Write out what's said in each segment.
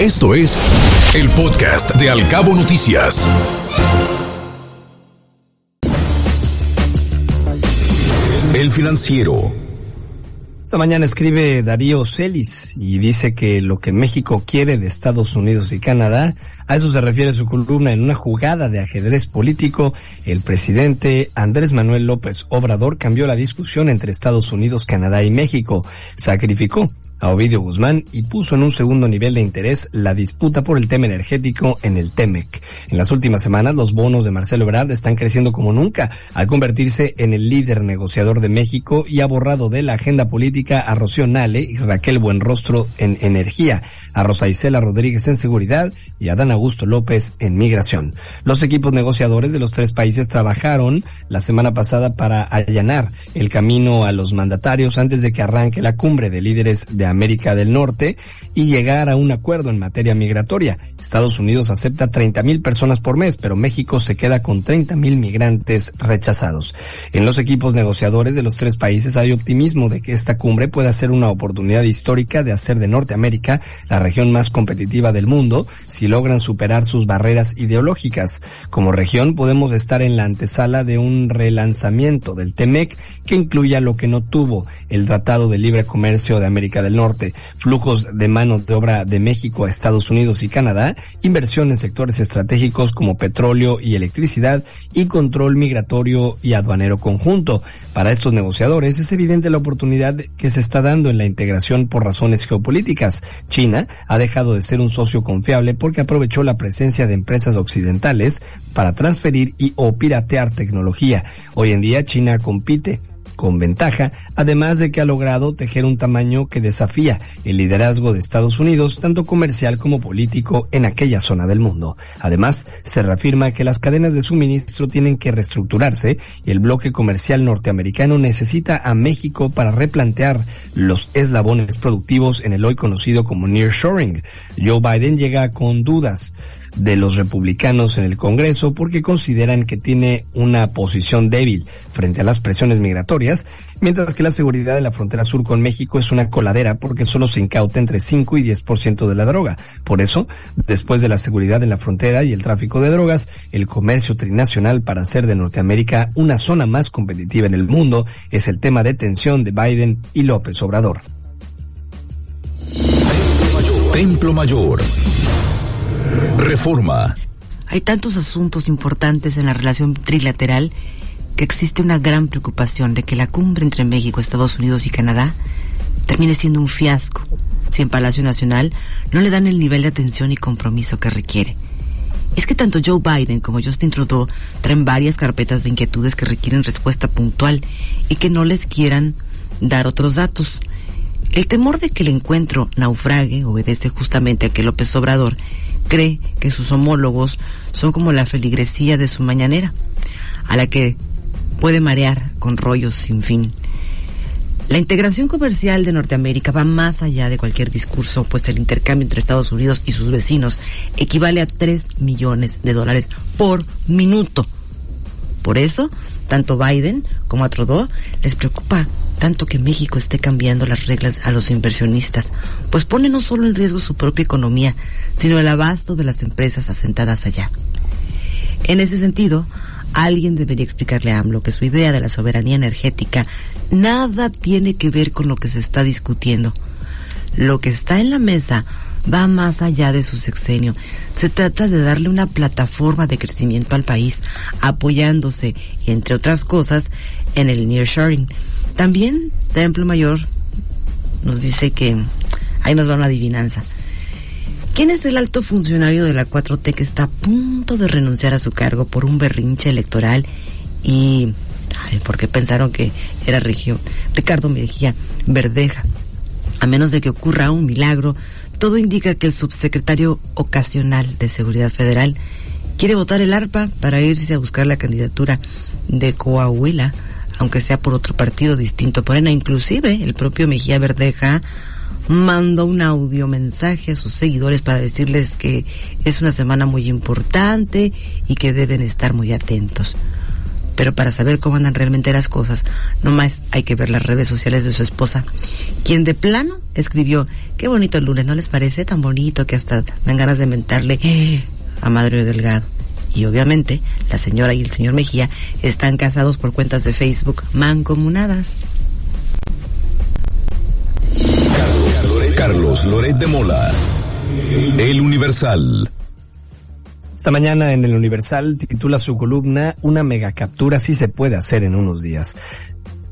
Esto es el podcast de Alcabo Noticias. El financiero. Esta mañana escribe Darío Celis y dice que lo que México quiere de Estados Unidos y Canadá, a eso se refiere su columna en una jugada de ajedrez político, el presidente Andrés Manuel López Obrador cambió la discusión entre Estados Unidos, Canadá y México, sacrificó a Ovidio Guzmán y puso en un segundo nivel de interés la disputa por el tema energético en el TEMEC. En las últimas semanas, los bonos de Marcelo Ebrard están creciendo como nunca, al convertirse en el líder negociador de México y ha borrado de la agenda política a Rocío Nale y Raquel Buenrostro en energía, a Rosa Isela Rodríguez en seguridad y a Dan Augusto López en migración. Los equipos negociadores de los tres países trabajaron la semana pasada para allanar el camino a los mandatarios antes de que arranque la cumbre de líderes de América del Norte y llegar a un acuerdo en materia migratoria. Estados Unidos acepta 30 mil personas por mes, pero México se queda con 30 mil migrantes rechazados. En los equipos negociadores de los tres países hay optimismo de que esta cumbre pueda ser una oportunidad histórica de hacer de Norteamérica la región más competitiva del mundo si logran superar sus barreras ideológicas. Como región podemos estar en la antesala de un relanzamiento del TEMEC que incluya lo que no tuvo el Tratado de Libre Comercio de América del Norte, flujos de mano de obra de México a Estados Unidos y Canadá, inversión en sectores estratégicos como petróleo y electricidad y control migratorio y aduanero conjunto. Para estos negociadores es evidente la oportunidad que se está dando en la integración por razones geopolíticas. China ha dejado de ser un socio confiable porque aprovechó la presencia de empresas occidentales para transferir y o piratear tecnología. Hoy en día China compite con ventaja, además de que ha logrado tejer un tamaño que desafía el liderazgo de Estados Unidos, tanto comercial como político, en aquella zona del mundo. Además, se reafirma que las cadenas de suministro tienen que reestructurarse y el bloque comercial norteamericano necesita a México para replantear los eslabones productivos en el hoy conocido como nearshoring. Joe Biden llega con dudas de los republicanos en el Congreso porque consideran que tiene una posición débil frente a las presiones migratorias, mientras que la seguridad de la frontera sur con México es una coladera porque solo se incauta entre 5 y 10% de la droga. Por eso, después de la seguridad en la frontera y el tráfico de drogas, el comercio trinacional para hacer de Norteamérica una zona más competitiva en el mundo es el tema de tensión de Biden y López Obrador. Templo Mayor. Reforma. Hay tantos asuntos importantes en la relación trilateral que existe una gran preocupación de que la cumbre entre México, Estados Unidos y Canadá termine siendo un fiasco si en Palacio Nacional no le dan el nivel de atención y compromiso que requiere. Es que tanto Joe Biden como Justin Trudeau traen varias carpetas de inquietudes que requieren respuesta puntual y que no les quieran dar otros datos. El temor de que el encuentro naufrague obedece justamente a que López Obrador cree que sus homólogos son como la feligresía de su mañanera, a la que puede marear con rollos sin fin. La integración comercial de Norteamérica va más allá de cualquier discurso, pues el intercambio entre Estados Unidos y sus vecinos equivale a 3 millones de dólares por minuto. Por eso, tanto Biden como a Trudeau les preocupa tanto que México esté cambiando las reglas a los inversionistas, pues pone no solo en riesgo su propia economía, sino el abasto de las empresas asentadas allá. En ese sentido, alguien debería explicarle a AMLO que su idea de la soberanía energética nada tiene que ver con lo que se está discutiendo. Lo que está en la mesa va más allá de su sexenio. Se trata de darle una plataforma de crecimiento al país, apoyándose, entre otras cosas, en el nearshoring. También Templo Mayor nos dice que ahí nos va una adivinanza. ¿Quién es el alto funcionario de la 4T que está a punto de renunciar a su cargo por un berrinche electoral y ay, porque pensaron que era Regio, Ricardo Mejía Verdeja? A menos de que ocurra un milagro, todo indica que el subsecretario ocasional de Seguridad Federal quiere votar el ARPA para irse a buscar la candidatura de Coahuila, aunque sea por otro partido distinto por ENA. Inclusive el propio Mejía Verdeja mandó un audio mensaje a sus seguidores para decirles que es una semana muy importante y que deben estar muy atentos. Pero para saber cómo andan realmente las cosas, nomás hay que ver las redes sociales de su esposa, quien de plano escribió, qué bonito el lunes, ¿no les parece tan bonito que hasta dan ganas de mentarle a Madre Delgado? Y obviamente, la señora y el señor Mejía están casados por cuentas de Facebook mancomunadas. Carlos Loret de Mola, El Universal. Esta mañana en El Universal titula su columna Una mega captura sí se puede hacer en unos días.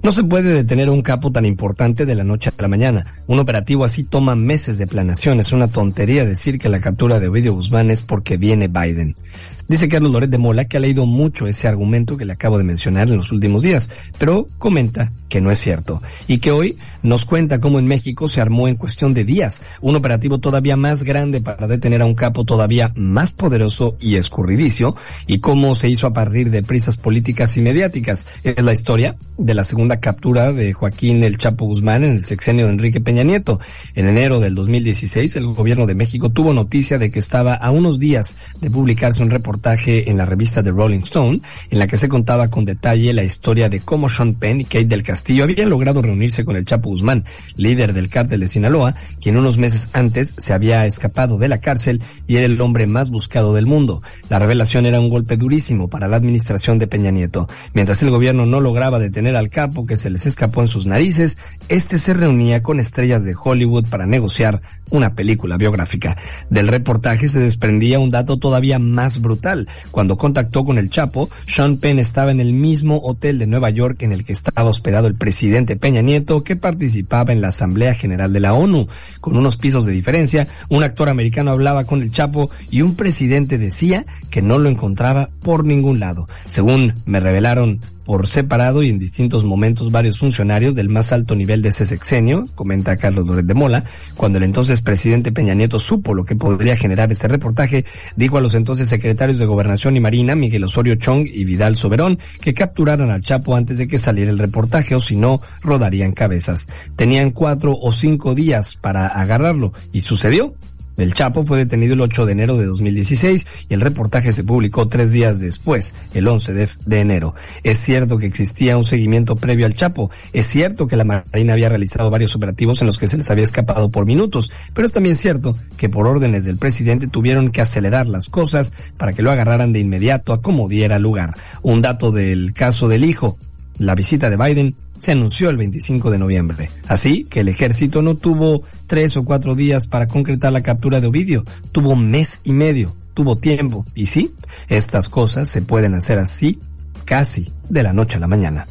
No se puede detener a un capo tan importante de la noche a la mañana. Un operativo así toma meses de planación. Es una tontería decir que la captura de Ovidio Guzmán es porque viene Biden. Dice Carlos Loret de Mola que ha leído mucho ese argumento que le acabo de mencionar en los últimos días, pero comenta que no es cierto y que hoy nos cuenta cómo en México se armó en cuestión de días un operativo todavía más grande para detener a un capo todavía más poderoso y escurridicio y cómo se hizo a partir de prisas políticas y mediáticas. Es la historia de la segunda captura de Joaquín El Chapo Guzmán en el sexenio de Enrique Peña Nieto. En enero del 2016 el gobierno de México tuvo noticia de que estaba a unos días de publicarse un reportaje en la revista The Rolling Stone, en la que se contaba con detalle la historia de cómo Sean Penn y Kate del Castillo habían logrado reunirse con el Chapo Guzmán, líder del cártel de Sinaloa, quien unos meses antes se había escapado de la cárcel y era el hombre más buscado del mundo. La revelación era un golpe durísimo para la administración de Peña Nieto. Mientras el gobierno no lograba detener al capo que se les escapó en sus narices, este se reunía con estrellas de Hollywood para negociar una película biográfica. Del reportaje se desprendía un dato todavía más brutal cuando contactó con el Chapo, Sean Penn estaba en el mismo hotel de Nueva York en el que estaba hospedado el presidente Peña Nieto, que participaba en la Asamblea General de la ONU. Con unos pisos de diferencia, un actor americano hablaba con el Chapo y un presidente decía que no lo encontraba por ningún lado. Según me revelaron por separado y en distintos momentos varios funcionarios del más alto nivel de ese sexenio, comenta Carlos Loret de Mola, cuando el entonces presidente Peña Nieto supo lo que podría generar ese reportaje, dijo a los entonces secretarios de Gobernación y Marina, Miguel Osorio Chong y Vidal Soberón, que capturaran al Chapo antes de que saliera el reportaje o si no, rodarían cabezas. Tenían cuatro o cinco días para agarrarlo y sucedió. El Chapo fue detenido el 8 de enero de 2016 y el reportaje se publicó tres días después, el 11 de, enero. Es cierto que existía un seguimiento previo al Chapo, es cierto que la Marina había realizado varios operativos en los que se les había escapado por minutos, pero es también cierto que por órdenes del presidente tuvieron que acelerar las cosas para que lo agarraran de inmediato a como diera lugar. Un dato del caso del hijo, la visita de Biden se anunció el 25 de noviembre. Así que el ejército no tuvo tres o cuatro días para concretar la captura de Ovidio, tuvo un mes y medio, tuvo tiempo. Y sí, estas cosas se pueden hacer así, casi de la noche a la mañana.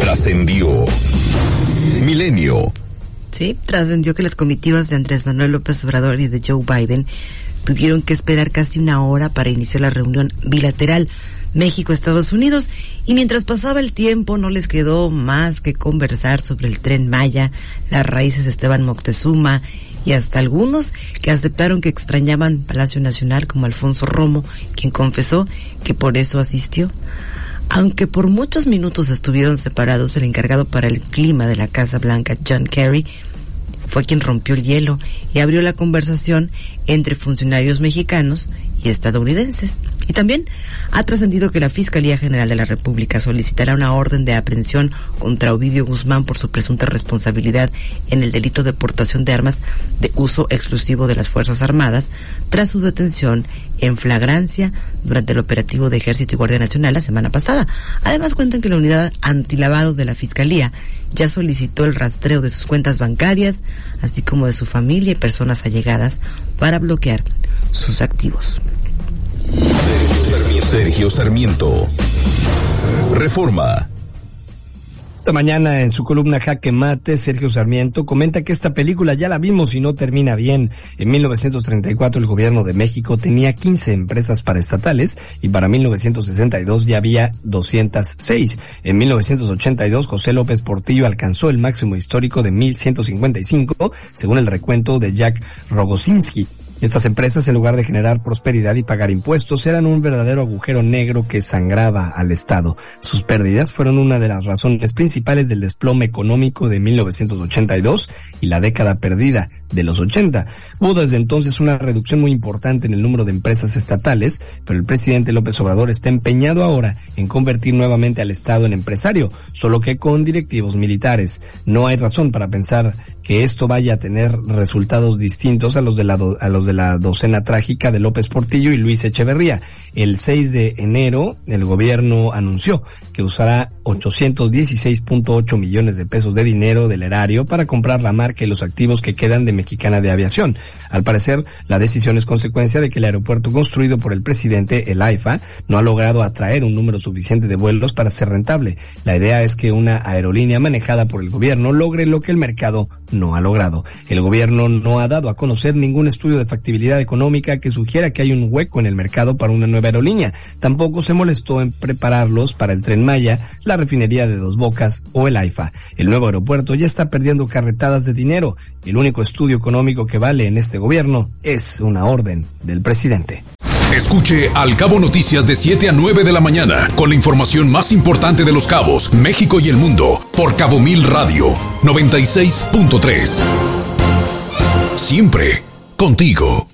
Trascendió. Milenio. Sí, trascendió que las comitivas de Andrés Manuel López Obrador y de Joe Biden tuvieron que esperar casi una hora para iniciar la reunión bilateral México-Estados Unidos y mientras pasaba el tiempo no les quedó más que conversar sobre el tren Maya, las raíces de Esteban Moctezuma y hasta algunos que aceptaron que extrañaban Palacio Nacional como Alfonso Romo, quien confesó que por eso asistió. Aunque por muchos minutos estuvieron separados, el encargado para el clima de la Casa Blanca, John Kerry, fue quien rompió el hielo y abrió la conversación entre funcionarios mexicanos y estadounidenses. Y también ha trascendido que la Fiscalía General de la República solicitará una orden de aprehensión contra Ovidio Guzmán por su presunta responsabilidad en el delito de portación de armas de uso exclusivo de las Fuerzas Armadas tras su detención en flagrancia durante el operativo de Ejército y Guardia Nacional la semana pasada. Además cuentan que la unidad antilavado de la Fiscalía ya solicitó el rastreo de sus cuentas bancarias, así como de su familia y personas allegadas para bloquear sus activos. Sergio Sarmiento. Reforma. Esta mañana en su columna Jaque Mate, Sergio Sarmiento comenta que esta película ya la vimos y no termina bien. En 1934 el gobierno de México tenía 15 empresas paraestatales y para 1962 ya había 206. En 1982 José López Portillo alcanzó el máximo histórico de 1155 según el recuento de Jack Rogosinski Estas empresas, en lugar de generar prosperidad y pagar impuestos, eran un verdadero agujero negro que sangraba al Estado. Sus pérdidas fueron una de las razones principales del desplome económico de 1982 y la década perdida de los 80. Hubo desde entonces una reducción muy importante en el número de empresas estatales, pero el presidente López Obrador está empeñado ahora en convertir nuevamente al Estado en empresario, solo que con directivos militares. No hay razón para pensar que esto vaya a tener resultados distintos a los de la, los de la docena trágica de López Portillo y Luis Echeverría. El 6 de enero, el gobierno anunció que usará 816.8 millones de pesos de dinero del erario para comprar la marca y los activos que quedan de Mexicana de Aviación. Al parecer, la decisión es consecuencia de que el aeropuerto construido por el presidente, el AIFA, no ha logrado atraer un número suficiente de vuelos para ser rentable. La idea es que una aerolínea manejada por el gobierno logre lo que el mercado no ha logrado. El gobierno no ha dado a conocer ningún estudio de factibilidad económica que sugiera que hay un hueco en el mercado para una nueva aerolínea. Tampoco se molestó en prepararlos para el tren Maya, la refinería de Dos Bocas o el AIFA. El nuevo aeropuerto ya está perdiendo carretadas de dinero. El único estudio económico que vale en este gobierno es una orden del presidente. Escuche Al Cabo Noticias de 7 a 9 de la mañana con la información más importante de los cabos, México y el mundo por Cabo Mil Radio 96.3. Siempre contigo.